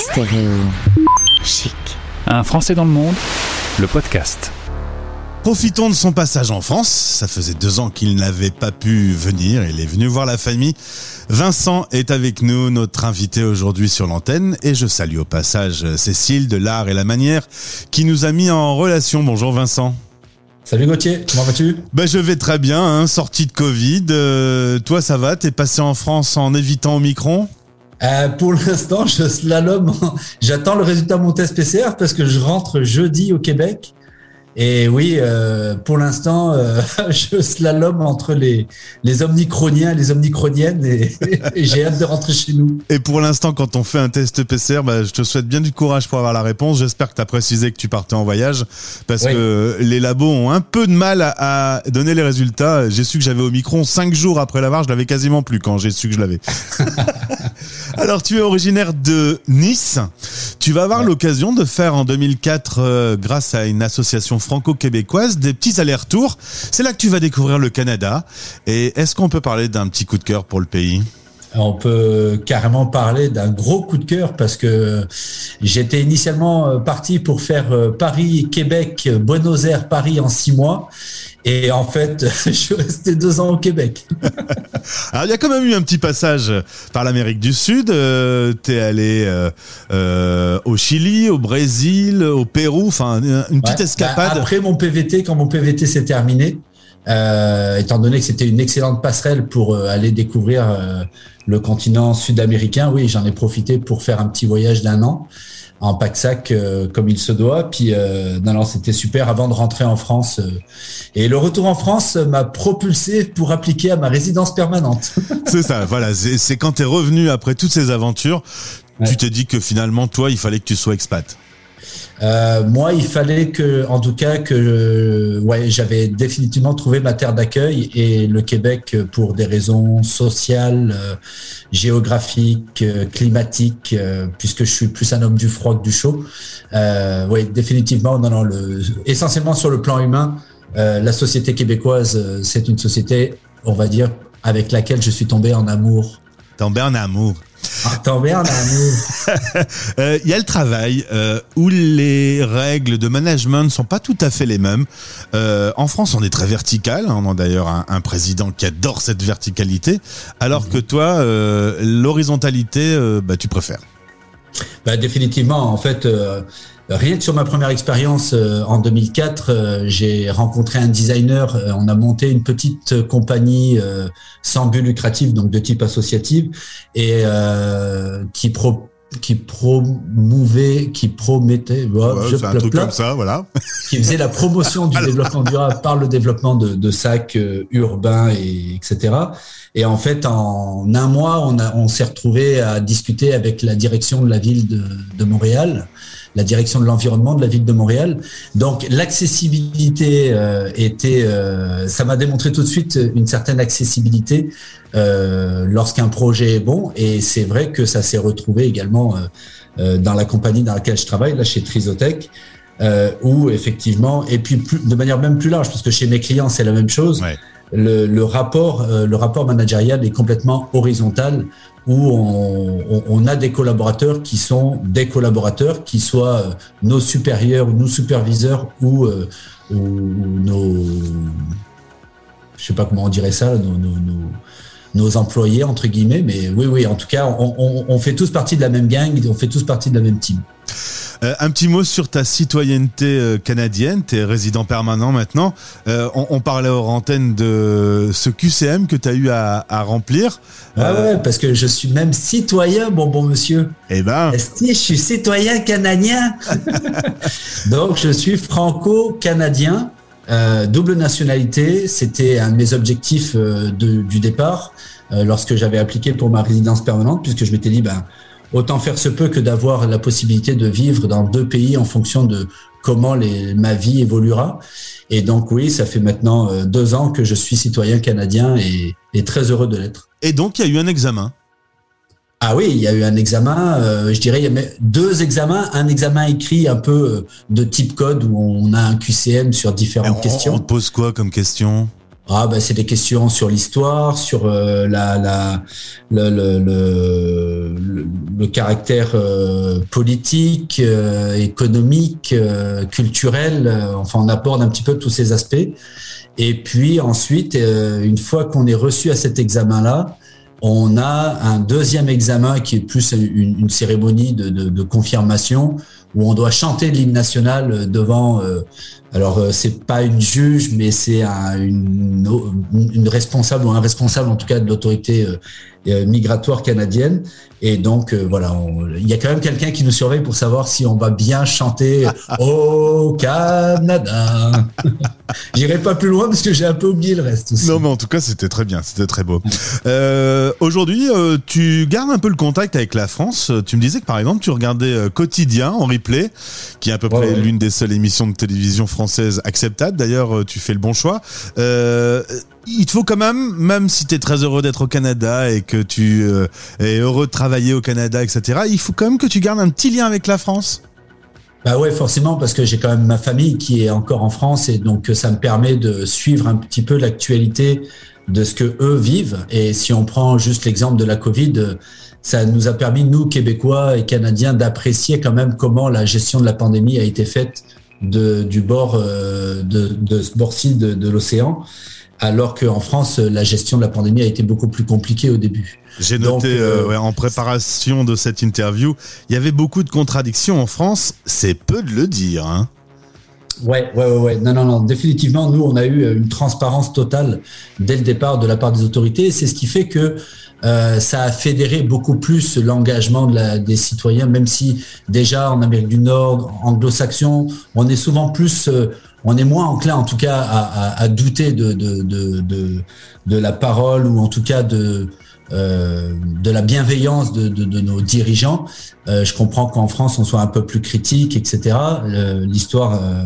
Stéréo. Chic. Un Français dans le monde, le podcast. Profitons de son passage en France. Ça faisait deux ans qu'il n'avait pas pu venir. Il est venu voir la famille. Vincent est avec nous, notre invité aujourd'hui sur l'antenne. Et je salue au passage Cécile de l'Art et la Manière qui nous a mis en relation. Bonjour Vincent. Salut Gauthier, comment vas-tu? Ben, Je vais très bien, hein, sortie de Covid. Euh, toi ça va? T'es passé en France en évitant Omicron? Euh, pour l'instant, je slalom. J'attends le résultat de mon test PCR parce que je rentre jeudi au Québec. Et oui, euh, pour l'instant, euh, je slalom entre les, les omnicroniens et les omnicroniennes et, j'ai hâte de rentrer chez nous. Et pour l'instant, quand on fait un test PCR, bah, je te souhaite bien du courage pour avoir la réponse. J'espère que tu as précisé que tu partais en voyage parce que les labos ont un peu de mal à, donner les résultats. J'ai su que j'avais Omicron cinq jours après l'avoir, je l'avais quasiment plus quand j'ai su que je l'avais. Alors, tu es originaire de Nice. Tu vas avoir l'occasion de faire en 2004, euh, grâce à une association franco-québécoise, des petits allers-retours. C'est là que tu vas découvrir le Canada. Et est-ce qu'on peut parler d'un petit coup de cœur pour le pays? On peut carrément parler d'un gros coup de cœur parce que j'étais initialement euh, parti pour faire euh, Paris, Québec, Buenos Aires, Paris en six mois. Et en fait, je suis resté deux ans au Québec. Alors, il y a quand même eu un petit passage par l'Amérique du Sud. Euh, T'es allé euh, euh, au Chili, au Brésil, au Pérou. Enfin, une petite escapade. Bah, après mon PVT, quand mon PVT s'est terminé, étant donné que c'était une excellente passerelle pour aller découvrir le continent sud-américain, oui, j'en ai profité pour faire un petit voyage d'un an en pack-sac comme il se doit. Puis non, non, c'était super avant de rentrer en France. et le retour en France m'a propulsé pour appliquer à ma résidence permanente. c'est ça, voilà. C'est quand tu es revenu après toutes ces aventures, tu t'es dit que finalement, toi, il fallait que tu sois expat. Euh, moi, il fallait que, en tout cas, que ouais, j'avais définitivement trouvé ma terre d'accueil et le Québec pour des raisons sociales, euh, géographiques, euh, climatiques, puisque je suis plus un homme du froid que du chaud. oui, définitivement, non, non, le, essentiellement sur le plan humain, la société québécoise, c'est une société, on va dire, avec laquelle je suis tombé en amour. Tombé en amour. Tombé en amour. Il y a le travail euh, où les règles de management ne sont pas tout à fait les mêmes. Euh, en France, on est très vertical. On a d'ailleurs un, président qui adore cette verticalité, alors que toi, euh, l'horizontalité, bah, tu préfères. Bah, définitivement. En fait, Rien que sur ma première expérience euh, en 2004, euh, j'ai rencontré un designer. Euh, on a monté une petite compagnie sans but lucratif, donc de type associatif, et qui pro qui promouvait, qui promettait, je un truc comme ça, voilà, qui faisait la promotion du développement durable par le développement de, de sacs urbains et etc. Et en fait, en un mois, on, a, on s'est retrouvé à discuter avec la direction de la ville de, de Montréal la direction de l'environnement de la ville de Montréal. Donc l'accessibilité euh, était, euh, ça m'a démontré tout de suite une certaine accessibilité euh, lorsqu'un projet est bon. Et c'est vrai que ça s'est retrouvé également dans la compagnie dans laquelle je travaille, là chez Trisotech. Où effectivement, et puis de manière même plus large, parce que chez mes clients c'est la même chose. Le, le, rapport, le rapport managérial est complètement horizontal où on, a des collaborateurs qui sont des collaborateurs, qui soient euh, nos supérieurs ou nos superviseurs ou, euh, nos, je sais pas comment on dirait ça, nos, employés entre guillemets, mais oui, oui, en tout cas, on, on fait tous partie de la même gang, on fait tous partie de la même team. Euh, un petit mot sur ta citoyenneté euh, canadienne. Tu es résident permanent maintenant. Euh, on, parlait hors antenne de ce QCM que tu as eu à, remplir. Ah ouais, parce que je suis même citoyen, bon bon monsieur. Eh ben. Que je suis citoyen canadien? Donc je suis franco-canadien. double nationalité, c'était un de mes objectifs du départ lorsque j'avais appliqué pour ma résidence permanente, puisque je m'étais dit, ben, autant faire se peut que d'avoir la possibilité de vivre dans deux pays en fonction de comment les, ma vie évoluera. Et donc oui, ça fait maintenant euh, deux ans que je suis citoyen canadien et, très heureux de l'être. Et donc il y a eu un examen ah oui, il y a eu un examen, euh, je dirais, il y a deux examens, un examen écrit un peu euh, de type code où on a un QCM sur différentes questions. On te pose quoi comme question? Ah ben c'est des questions sur l'histoire, sur euh, la, le, caractère euh, politique, euh, économique, culturel. enfin, on aborde un petit peu tous ces aspects. Et puis ensuite, une fois qu'on est reçu à cet examen-là, on a un deuxième examen qui est plus une, cérémonie de, confirmation où on doit chanter l'hymne national devant alors euh, c'est pas une juge, mais c'est un, une, responsable ou un responsable en tout cas de l'autorité euh, euh, migratoire canadienne. Et donc voilà, il y a quand même quelqu'un qui nous surveille pour savoir si on va bien chanter au Canada. J'irai pas plus loin parce que j'ai un peu oublié le reste. Aussi. Non, mais en tout cas c'était très bien, c'était très beau. Euh, Aujourd'hui, tu gardes un peu le contact avec la France. Tu me disais que par exemple tu regardais Quotidien en replay, qui est à peu près l'une des seules émissions de télévision française acceptable. D'ailleurs, euh, tu fais le bon choix. Euh, il te faut quand même, même si tu es très heureux d'être au Canada et que tu euh, es heureux de travailler au Canada, etc., il faut quand même que tu gardes un petit lien avec la France. Bah ouais, forcément, parce que j'ai quand même ma famille qui est encore en France et donc ça me permet de suivre un petit peu l'actualité de ce que eux vivent. Et si on prend juste l'exemple de la Covid, ça nous a permis, nous, Québécois et Canadiens, d'apprécier quand même comment la gestion de la pandémie a été faite du bord euh, de, ce bord-ci de l'océan, alors qu'en France, la gestion de la pandémie a été beaucoup plus compliquée au début. J'ai noté euh, ouais, en préparation de cette interview, il y avait beaucoup de contradictions en France. C'est peu de le dire. Hein. Ouais, ouais, ouais, ouais. Non, non, non. Définitivement, nous, on a eu une transparence totale dès le départ de la part des autorités. C'est ce qui fait que euh, ça a fédéré beaucoup plus l'engagement de des citoyens, même si déjà en Amérique du Nord, anglo-saxon, on est souvent plus, euh, on est moins enclin en tout cas à, douter de, la parole ou en tout cas de, euh, la bienveillance de, nos dirigeants. Euh, je comprends qu'en France, on soit un peu plus critique, etc. L'histoire euh,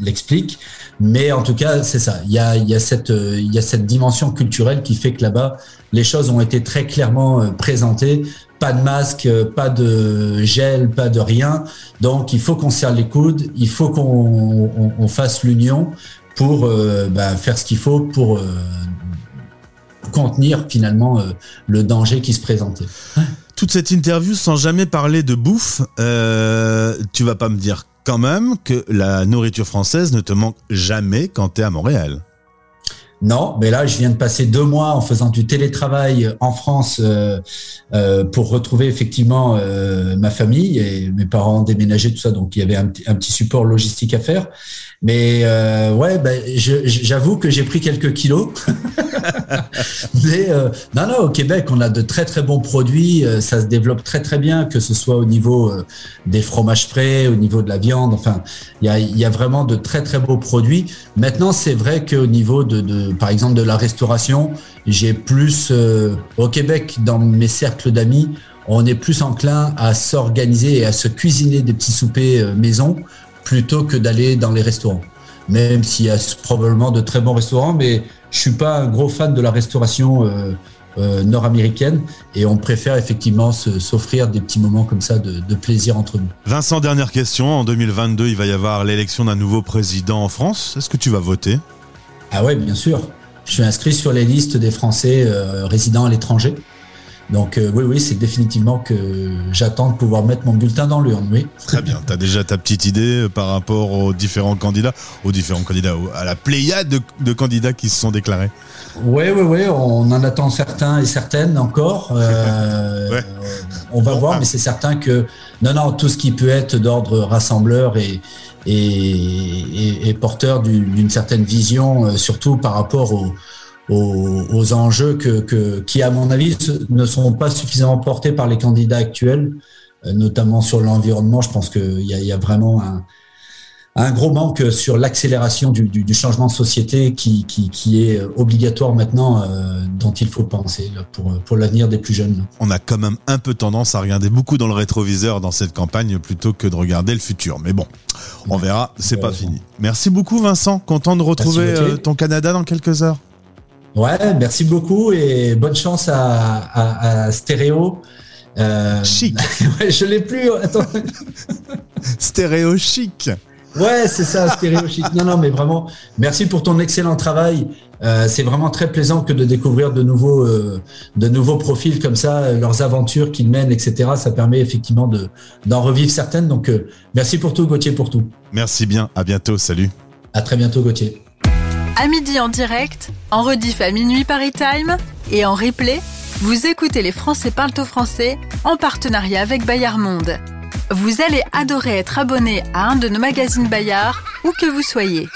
l'explique. Mais en tout cas, c'est ça. Il y a, cette, dimension culturelle qui fait que là-bas, les choses ont été très clairement présentées. Pas de masque, euh, pas de gel, pas de rien. Donc, il faut qu'on serre les coudes, il faut qu'on on, fasse l'union pour euh, bah, faire ce qu'il faut pour euh, contenir finalement le danger qui se présentait. Toute cette interview sans jamais parler de bouffe, tu vas pas me dire quand même que la nourriture française ne te manque jamais quand tu es à Montréal. Non, mais là, je viens de passer deux mois en faisant du télétravail en France euh, euh, pour retrouver effectivement euh, ma famille et mes parents déménagé tout ça, donc il y avait un, petit support logistique à faire. Mais euh, ouais, ben, j'avoue que j'ai pris quelques kilos. Mais euh, non, non, au Québec, on a de très très bons produits. Euh, ça se développe très très bien, que ce soit au niveau euh, des fromages frais, au niveau de la viande. Enfin, il y a, vraiment de très très beaux produits. Maintenant, c'est vrai qu'au niveau de, par exemple, de la restauration, j'ai plus euh, au Québec dans mes cercles d'amis on est plus enclin à s'organiser et à se cuisiner des petits soupers maison plutôt que d'aller dans les restaurants. Même s'il y a probablement de très bons restaurants, mais je suis pas un gros fan de la restauration euh, euh, nord-américaine et on préfère effectivement s'offrir des petits moments comme ça de, de, plaisir entre nous. Vincent, dernière question. En 2022, il va y avoir l'élection d'un nouveau président en France. Est-ce que tu vas voter? Ah ouais, bien sûr. Je suis inscrit sur les listes des Français euh, résidant à l'étranger. Donc euh, oui, oui, c'est définitivement que j'attends de pouvoir mettre mon bulletin dans l'urne, oui. Très bien. Tu as déjà ta petite idée euh, par rapport aux différents candidats, aux différents candidats, à la pléiade de, de candidats qui se sont déclarés? Oui, oui, oui. On en attend certains et certaines encore. Euh, ouais. On va bon, voir, ah. mais c'est certain que non, non, tout ce qui peut être d'ordre rassembleur et, et, porteur d'une certaine vision, euh, surtout par rapport aux enjeux qui, à mon avis, ne sont pas suffisamment portés par les candidats actuels, euh, notamment sur l'environnement. Je pense qu'il y, a vraiment un, un gros manque sur l'accélération du, du, du, changement de société qui, qui, qui est obligatoire maintenant, euh, dont il faut penser là, pour, pour l'avenir des plus jeunes. On a quand même un peu tendance à regarder beaucoup dans le rétroviseur dans cette campagne plutôt que de regarder le futur. Mais bon, on verra, c'est pas fini. Merci beaucoup Vincent, content de retrouver euh, ton Canada dans quelques heures. Ouais, merci beaucoup et bonne chance à, à, à Stéréo. Euh, chic. ouais, je l'ai plus. Attends. Stéréo chic. Ouais, c'est ça, stéréo chic. Non, non, mais vraiment, merci pour ton excellent travail. Euh, c'est vraiment très plaisant que de découvrir de nouveaux, euh, de nouveaux profils comme ça, euh, leurs aventures qu'ils mènent, etc. Ça permet effectivement de d'en revivre certaines. Donc, euh, merci pour tout, Gauthier, pour tout. Merci bien. À bientôt. Salut. À très bientôt, Gauthier. À midi en direct, en rediff à minuit Paris Time et en replay, vous écoutez les Français parlent au français en partenariat avec Bayard Monde. Vous allez adorer être abonné à un de nos magazines Bayard, où que vous soyez.